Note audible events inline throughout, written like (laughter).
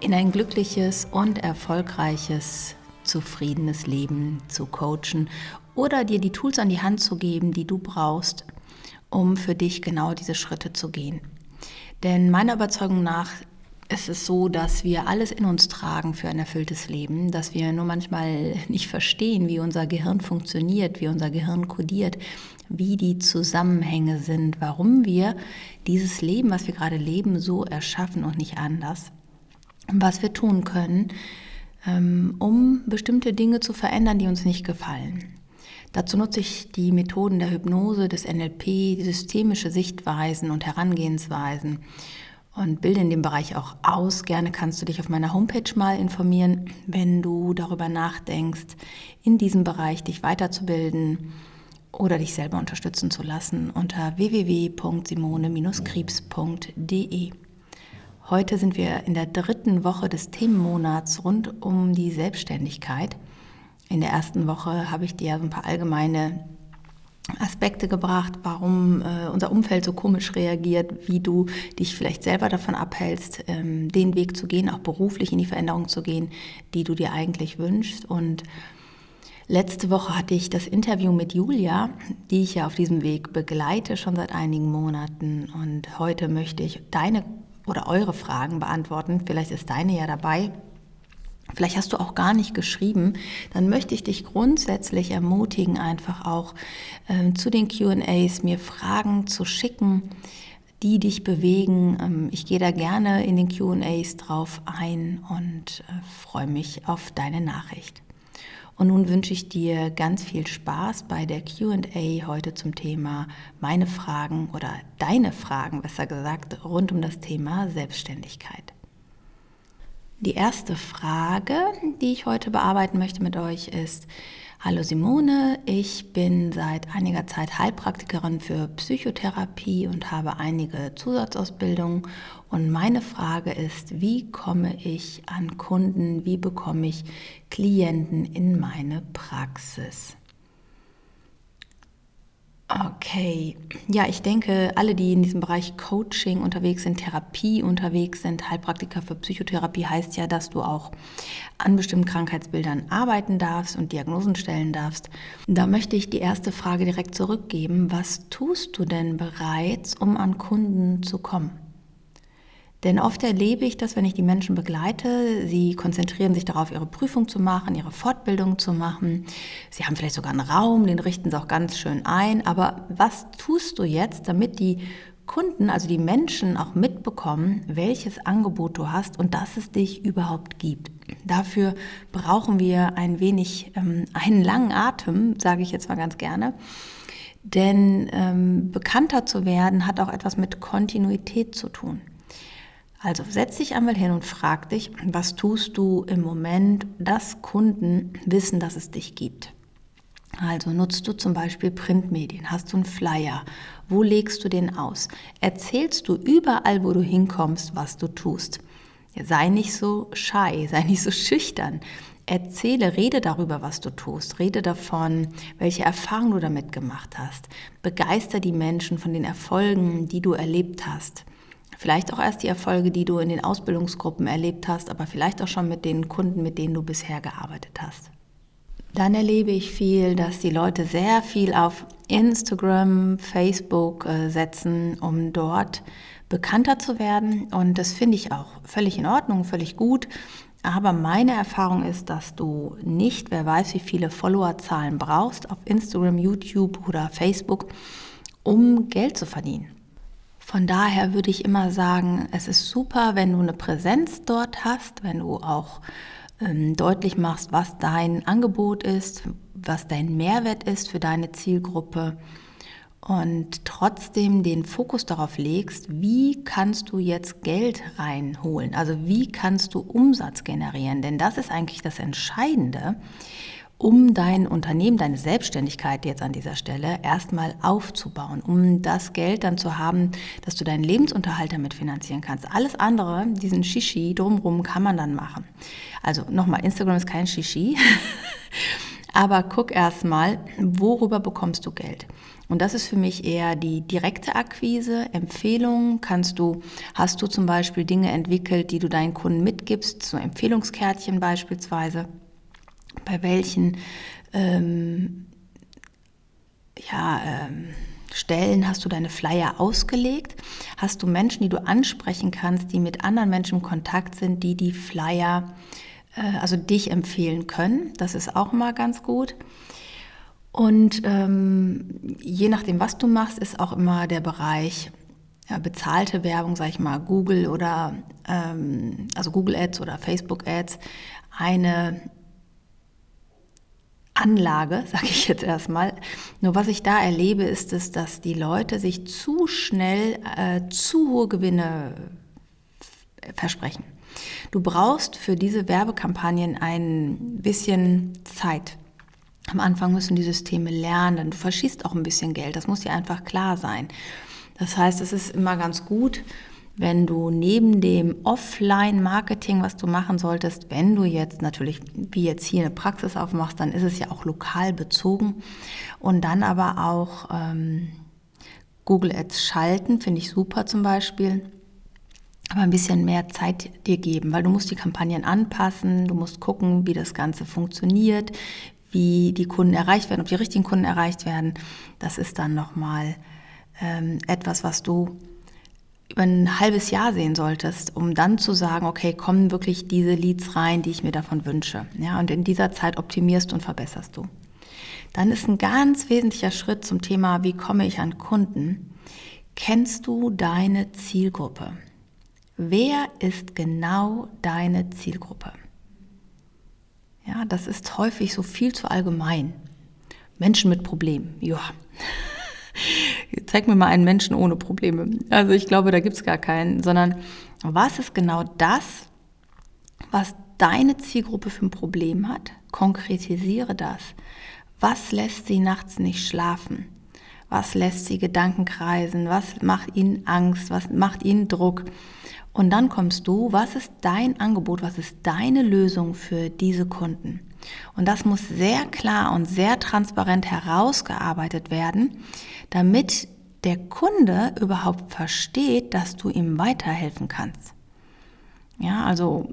in ein glückliches und erfolgreiches, zufriedenes Leben zu coachen oder dir die Tools an die Hand zu geben, die du brauchst, um für dich genau diese Schritte zu gehen. Denn meiner Überzeugung nach ist es so, dass wir alles in uns tragen für ein erfülltes Leben, dass wir nur manchmal (laughs) nicht verstehen, wie unser Gehirn funktioniert, wie unser Gehirn kodiert, wie die Zusammenhänge sind, warum wir dieses Leben, was wir gerade leben, so erschaffen und nicht anders was wir tun können, ähm, um bestimmte Dinge zu verändern, die uns nicht gefallen. Dazu nutze ich die Methoden der Hypnose, des NLP, systemische Sichtweisen und Herangehensweisen und bilde in dem Bereich auch aus. Gerne kannst du dich auf meiner Homepage mal informieren, wenn du darüber nachdenkst, in diesem Bereich dich weiterzubilden oder dich selber unterstützen zu lassen unter www.simone-krebs.de. Heute sind wir in der dritten Woche des Themenmonats rund um die Selbstständigkeit. In der ersten Woche habe ich dir ein paar allgemeine Aspekte gebracht, warum äh, unser Umfeld so komisch reagiert, wie du dich vielleicht selber davon abhältst, ähm, den Weg zu gehen, auch beruflich in die Veränderung zu gehen, die du dir eigentlich wünschst. Und letzte Woche hatte ich das Interview mit Julia, die ich ja auf diesem Weg begleite, schon seit einigen Monaten. Und heute möchte ich deine oder eure Fragen beantworten. Vielleicht ist deine ja dabei. Vielleicht hast du auch gar nicht geschrieben, dann möchte ich dich grundsätzlich ermutigen, einfach auch äh, zu den QAs mir Fragen zu schicken, die dich bewegen. Ähm, ich gehe da gerne in den QAs drauf ein und äh, freue mich auf deine Nachricht. Und nun wünsche ich dir ganz viel Spaß bei der QA heute zum Thema meine Fragen oder deine Fragen, besser gesagt, rund um das Thema Selbstständigkeit. Die erste Frage, die ich heute bearbeiten möchte mit euch, ist, Hallo Simone, ich bin seit einiger Zeit Heilpraktikerin für Psychotherapie und habe einige Zusatzausbildungen. Und meine Frage ist, wie komme ich an Kunden, wie bekomme ich Klienten in meine Praxis? Okay, ja, ich denke, alle, die in diesem Bereich Coaching unterwegs sind, Therapie unterwegs sind, Heilpraktiker für Psychotherapie heißt ja, dass du auch an bestimmten Krankheitsbildern arbeiten darfst und Diagnosen stellen darfst. Da möchte ich die erste Frage direkt zurückgeben. Was tust du denn bereits, um an Kunden zu kommen? Denn oft erlebe ich das, wenn ich die Menschen begleite, sie konzentrieren sich darauf, ihre Prüfung zu machen, ihre Fortbildung zu machen. Sie haben vielleicht sogar einen Raum, den richten sie auch ganz schön ein. Aber was tust du jetzt, damit die Kunden, also die Menschen auch mitbekommen, welches Angebot du hast und dass es dich überhaupt gibt? Dafür brauchen wir ein wenig ähm, einen langen Atem, sage ich jetzt mal ganz gerne. Denn ähm, bekannter zu werden hat auch etwas mit Kontinuität zu tun. Also setz dich einmal hin und frag dich, was tust du im Moment, dass Kunden wissen, dass es dich gibt. Also nutzt du zum Beispiel Printmedien, hast du einen Flyer, wo legst du den aus? Erzählst du überall, wo du hinkommst, was du tust? Sei nicht so shy, (laughs) sei nicht so schüchtern. Erzähle, rede darüber, was du tust. Rede davon, welche Erfahrungen du damit gemacht hast. Begeister die Menschen von den Erfolgen, die du erlebt hast. Vielleicht auch erst die Erfolge, die du in den Ausbildungsgruppen erlebt hast, aber vielleicht auch schon mit den Kunden, mit denen du bisher gearbeitet hast. Dann erlebe ich viel, dass die Leute sehr viel auf Instagram, Facebook äh, setzen, um dort bekannter zu werden. Und das finde ich auch völlig in Ordnung, völlig gut. Aber meine Erfahrung ist, dass du nicht, wer weiß, wie viele Followerzahlen brauchst auf Instagram, YouTube oder Facebook, um Geld zu verdienen. Von daher würde ich immer sagen, es ist super, wenn du eine Präsenz dort hast, wenn du auch ähm, deutlich machst, was dein Angebot ist, was dein Mehrwert ist für deine Zielgruppe und trotzdem den Fokus darauf legst, wie kannst du jetzt Geld reinholen? Also wie kannst du Umsatz generieren? Denn das ist eigentlich das Entscheidende, um dein Unternehmen, deine Selbstständigkeit jetzt an dieser Stelle erstmal aufzubauen, um das Geld dann zu haben, dass du deinen Lebensunterhalt damit finanzieren kannst. Alles andere, diesen Shishi drumrum kann man dann machen. Also nochmal, Instagram ist kein Shishi. (laughs) Aber guck erstmal, worüber bekommst du Geld? Und das ist für mich eher die direkte Akquise, Empfehlungen. Kannst du, hast du zum Beispiel Dinge entwickelt, die du deinen Kunden mitgibst, so Empfehlungskärtchen beispielsweise, bei welchen ähm, ja, ähm, Stellen hast du deine Flyer ausgelegt? Hast du Menschen, die du ansprechen kannst, die mit anderen Menschen in Kontakt sind, die die Flyer äh, also dich empfehlen können. Das ist auch immer ganz gut. Und ähm, je nachdem, was du machst, ist auch immer der Bereich ja, bezahlte Werbung, sage ich mal, Google oder ähm, also Google Ads oder Facebook Ads eine Anlage, (laughs) sage ich jetzt erstmal. Nur was ich da erlebe, ist es, dass die Leute sich zu schnell äh, zu hohe Gewinne versprechen. Du brauchst für diese Werbekampagnen ein bisschen Zeit. Am Anfang müssen die Systeme lernen. Du verschießt auch ein bisschen Geld. Das muss dir einfach klar sein. Das heißt, es ist immer ganz gut, wenn du neben dem Offline-Marketing, was du machen solltest, wenn du jetzt natürlich wie jetzt hier eine Praxis aufmachst, dann ist es ja auch lokal bezogen. Und dann aber auch ähm, Google Ads schalten, finde ich super zum Beispiel aber ein bisschen mehr Zeit dir geben, weil du musst die Kampagnen anpassen, du musst gucken, wie das Ganze funktioniert, wie die Kunden erreicht werden, ob die richtigen Kunden erreicht werden. Das ist dann nochmal ähm, etwas, was du über ein halbes Jahr sehen solltest, um dann zu sagen, okay, kommen wirklich diese Leads rein, die ich mir davon wünsche. Ja, und in dieser Zeit optimierst und verbesserst du. Dann ist ein ganz wesentlicher Schritt zum Thema, wie komme ich an Kunden? Kennst du deine Zielgruppe? Wer ist genau deine Zielgruppe? Ja, das ist häufig so viel zu allgemein. Menschen mit Problemen, ja. Zeig mir mal einen Menschen ohne Probleme. Also ich glaube, da gibt es gar keinen, sondern was ist genau das, was deine Zielgruppe für ein Problem hat? Konkretisiere das. Was lässt sie nachts nicht schlafen? Was lässt sie Gedanken kreisen? Was macht ihnen Angst? Was macht ihnen Druck? Und dann kommst du, was ist dein Angebot, was ist deine Lösung für diese Kunden? Und das muss sehr klar und sehr transparent herausgearbeitet werden, damit der Kunde überhaupt versteht, dass du ihm weiterhelfen kannst. Ja, also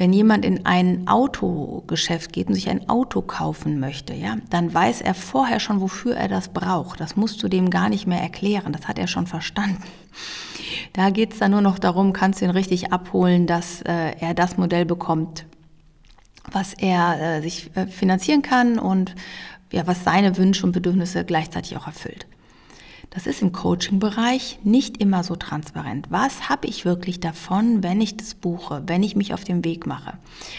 wenn jemand in ein Autogeschäft geht und sich ein Auto kaufen möchte, ja, dann weiß er vorher schon, wofür er das braucht. Das musst du dem gar nicht mehr erklären. Das hat er schon verstanden. Da geht es dann nur noch darum, kannst du ihn richtig abholen, dass äh, er das Modell bekommt, was er äh, sich äh, finanzieren kann und ja, was seine Wünsche und Bedürfnisse gleichzeitig auch erfüllt. Das ist im Coaching-Bereich nicht immer so transparent. Was habe ich wirklich davon, wenn ich das buche, wenn ich mich auf den Weg mache?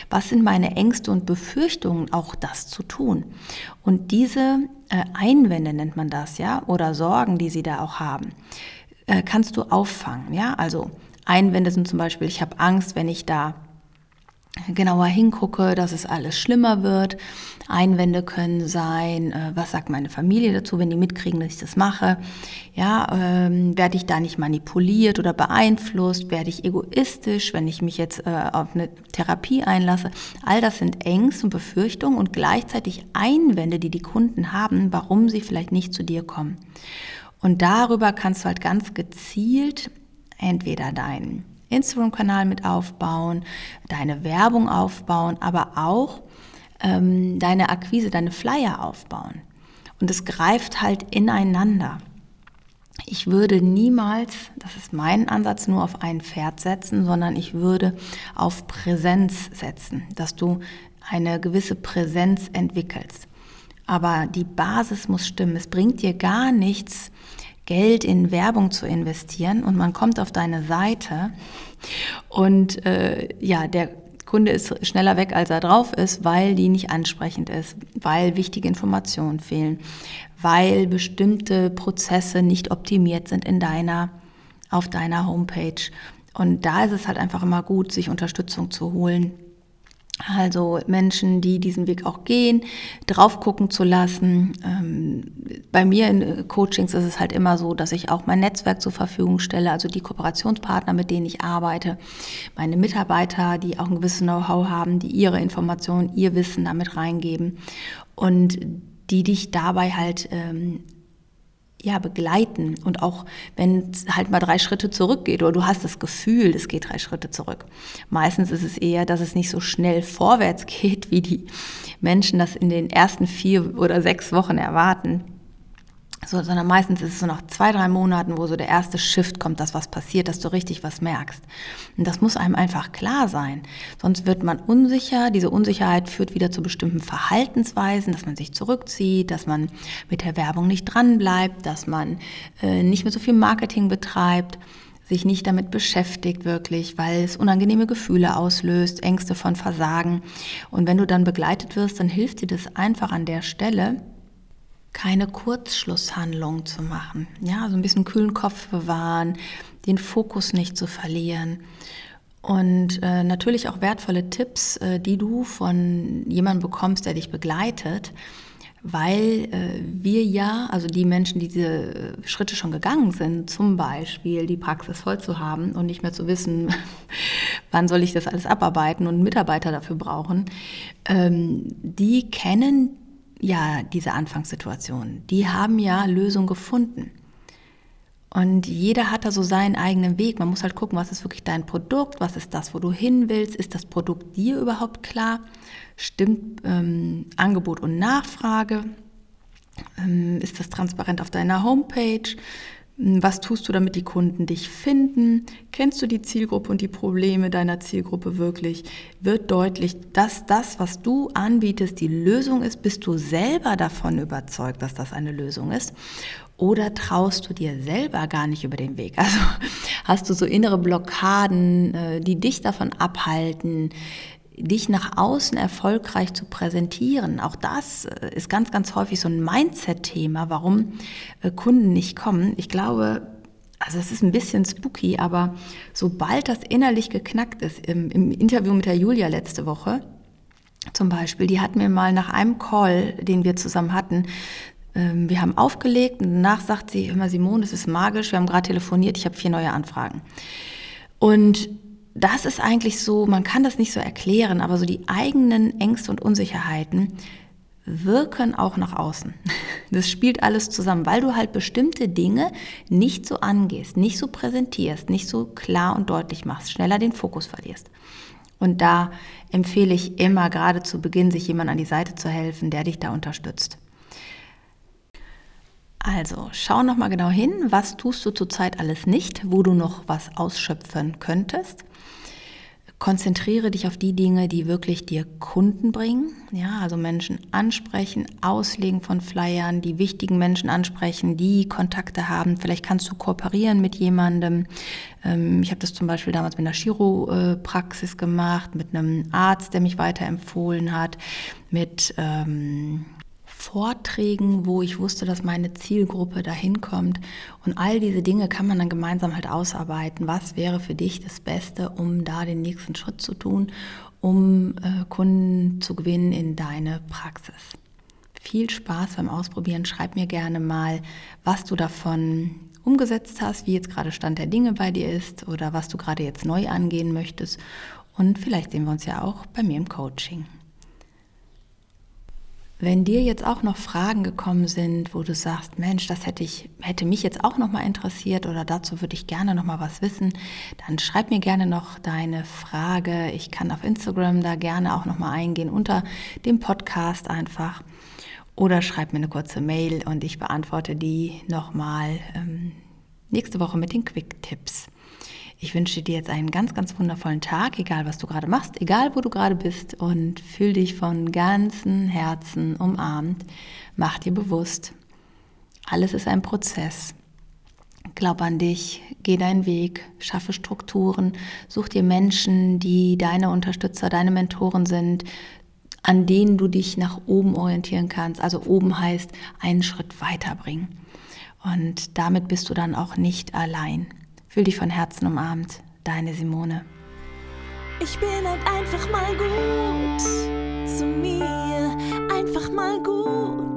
Was sind meine Ängste und Befürchtungen, auch das zu tun? Und diese äh, Einwände nennt man das, ja, oder Sorgen, die Sie da auch haben, äh, kannst du auffangen, ja? Also Einwände sind zum Beispiel, ich habe Angst, wenn ich da genauer hingucke, dass es alles schlimmer wird. Einwände können sein, äh, was sagt meine Familie dazu, wenn die mitkriegen, dass ich das mache? Ja, ähm, werde ich da nicht manipuliert oder beeinflusst? Werde ich egoistisch, wenn ich mich jetzt äh, auf eine Therapie einlasse? All das sind Ängste und Befürchtungen und gleichzeitig Einwände, die die Kunden haben, warum sie vielleicht nicht zu dir kommen. Und darüber kannst du halt ganz gezielt entweder deinen Instagram-Kanal mit aufbauen, deine Werbung aufbauen, aber auch ähm, deine Akquise, deine Flyer aufbauen. Und es greift halt ineinander. Ich würde niemals, das ist mein Ansatz, nur auf ein Pferd setzen, sondern ich würde auf Präsenz setzen, dass du eine gewisse Präsenz entwickelst. Aber die Basis muss stimmen. Es bringt dir gar nichts, Geld in Werbung zu investieren und man kommt auf deine Seite und äh, ja, der Kunde ist schneller weg, als er drauf ist, weil die nicht ansprechend ist, weil wichtige Informationen fehlen, weil bestimmte Prozesse nicht optimiert sind in deiner, auf deiner Homepage. Und da ist es halt einfach immer gut, sich Unterstützung zu holen also Menschen, die diesen Weg auch gehen, drauf gucken zu lassen. Ähm, bei mir in Coachings ist es halt immer so, dass ich auch mein Netzwerk zur Verfügung stelle, also die Kooperationspartner, mit denen ich arbeite, meine Mitarbeiter, die auch ein gewisses Know-how haben, die ihre Informationen, ihr Wissen damit reingeben und die dich dabei halt ähm, ja, begleiten und auch wenn es halt mal drei Schritte zurückgeht oder du hast das Gefühl, es geht drei Schritte zurück. Meistens ist es eher, dass es nicht so schnell vorwärts (laughs) geht, wie die Menschen das in den ersten vier oder sechs Wochen erwarten. So, sondern meistens ist es so nach zwei, drei Monaten, wo so der erste Shift kommt, dass was passiert, dass du richtig was merkst. Und das muss einem einfach klar sein. Sonst wird man unsicher. Diese Unsicherheit führt wieder zu bestimmten Verhaltensweisen, dass man sich zurückzieht, dass man mit der Werbung nicht dranbleibt, dass man äh, nicht mehr so viel Marketing betreibt sich nicht damit beschäftigt wirklich, weil es unangenehme Gefühle auslöst, Ängste von Versagen. Und wenn du dann begleitet wirst, dann hilft dir das einfach an der Stelle, keine Kurzschlusshandlung zu machen. Ja, so ein bisschen kühlen Kopf bewahren, den Fokus nicht zu verlieren. Und äh, natürlich auch wertvolle Tipps, äh, die du von jemandem bekommst, der dich begleitet, weil äh, wir ja, also die Menschen, die diese Schritte schon gegangen sind, zum Beispiel die Praxis voll zu haben und nicht mehr zu wissen, (laughs) wann soll ich das alles abarbeiten und Mitarbeiter dafür brauchen, ähm, die kennen ja diese Anfangssituation. Die haben ja Lösungen gefunden. Und jeder hat da so seinen eigenen Weg. Man muss halt gucken, was ist wirklich dein Produkt, was ist das, wo du hin willst, ist das Produkt dir überhaupt klar, stimmt ähm, Angebot und Nachfrage, ähm, ist das transparent auf deiner Homepage, was tust du, damit die Kunden dich finden? Kennst du die Zielgruppe und die Probleme deiner Zielgruppe wirklich? Wird deutlich, dass das, was du anbietest, die Lösung ist? Bist du selber davon überzeugt, dass das eine Lösung ist? Oder traust du dir selber gar nicht über den Weg? (laughs) Also hast du so innere Blockaden, äh, die dich davon abhalten, dich nach außen erfolgreich zu präsentieren. Auch das äh, ist ganz, ganz häufig so ein Mindset-Thema, warum äh, Kunden nicht kommen. Ich glaube, also es ist ein bisschen spooky, aber sobald das innerlich geknackt ist, im, im Interview mit der Julia letzte Woche zum Beispiel, die hat mir mal nach einem Call, den wir zusammen hatten, ähm, wir haben aufgelegt und danach sagt sie immer, Simone, das ist magisch, wir haben gerade telefoniert, ich habe vier neue Anfragen. Und das ist eigentlich so, man kann das nicht so erklären, aber so die eigenen Ängste und Unsicherheiten wirken auch nach außen. (laughs) Das spielt alles zusammen, weil du halt bestimmte Dinge nicht so angehst, nicht so präsentierst, nicht so klar und deutlich machst, schneller den Fokus verlierst. Und da empfehle ich immer gerade zu Beginn, sich jemand an die Seite zu helfen, der dich da unterstützt. Also, schau noch mal genau hin, was tust du zurzeit alles nicht, wo du noch was ausschöpfen könntest. Konzentriere dich auf die Dinge, die wirklich dir Kunden bringen. Ja, also Menschen ansprechen, auslegen von Flyern, die wichtigen Menschen ansprechen, die Kontakte haben. Vielleicht kannst du kooperieren mit jemandem. Ähm, ich habe das zum Beispiel damals mit einer Chiropraxis gemacht, mit einem Arzt, der mich weiterempfohlen hat, mit ähm, Vorträgen, wo ich wusste, dass meine Zielgruppe dahin kommt. Und all diese Dinge kann man dann gemeinsam halt ausarbeiten. Was wäre für dich das Beste, um da den nächsten Schritt zu tun, um äh, Kunden zu gewinnen in deine Praxis? Viel Spaß beim Ausprobieren. Schreib mir gerne mal, was du davon umgesetzt hast, wie jetzt gerade Stand der Dinge bei dir ist oder was du gerade jetzt neu angehen möchtest. Und vielleicht sehen wir uns ja auch bei mir im Coaching. Wenn dir jetzt auch noch Fragen gekommen sind, wo du sagst, Mensch, das hätte ich hätte mich jetzt auch noch mal interessiert oder dazu würde ich gerne noch mal was wissen, dann schreib mir gerne noch deine Frage. Ich kann auf Instagram da gerne auch noch mal eingehen unter dem Podcast einfach oder schreib mir eine kurze Mail und ich beantworte die noch mal ähm, nächste Woche mit den Quick Tipps. Ich wünsche dir jetzt einen ganz, ganz wundervollen Tag, egal was du gerade machst, egal wo du gerade bist und fühl dich von ganzem Herzen umarmt. Mach dir bewusst, alles ist ein Prozess. Glaub an dich, geh deinen Weg, schaffe Strukturen, such dir Menschen, die deine Unterstützer, deine Mentoren sind, an denen du dich nach oben orientieren kannst. Also oben heißt einen Schritt weiterbringen. Und damit bist du dann auch nicht allein. Fühl dich von Herzen umarmt. Deine Simone. Ich bin halt einfach mal gut zu mir, einfach mal gut.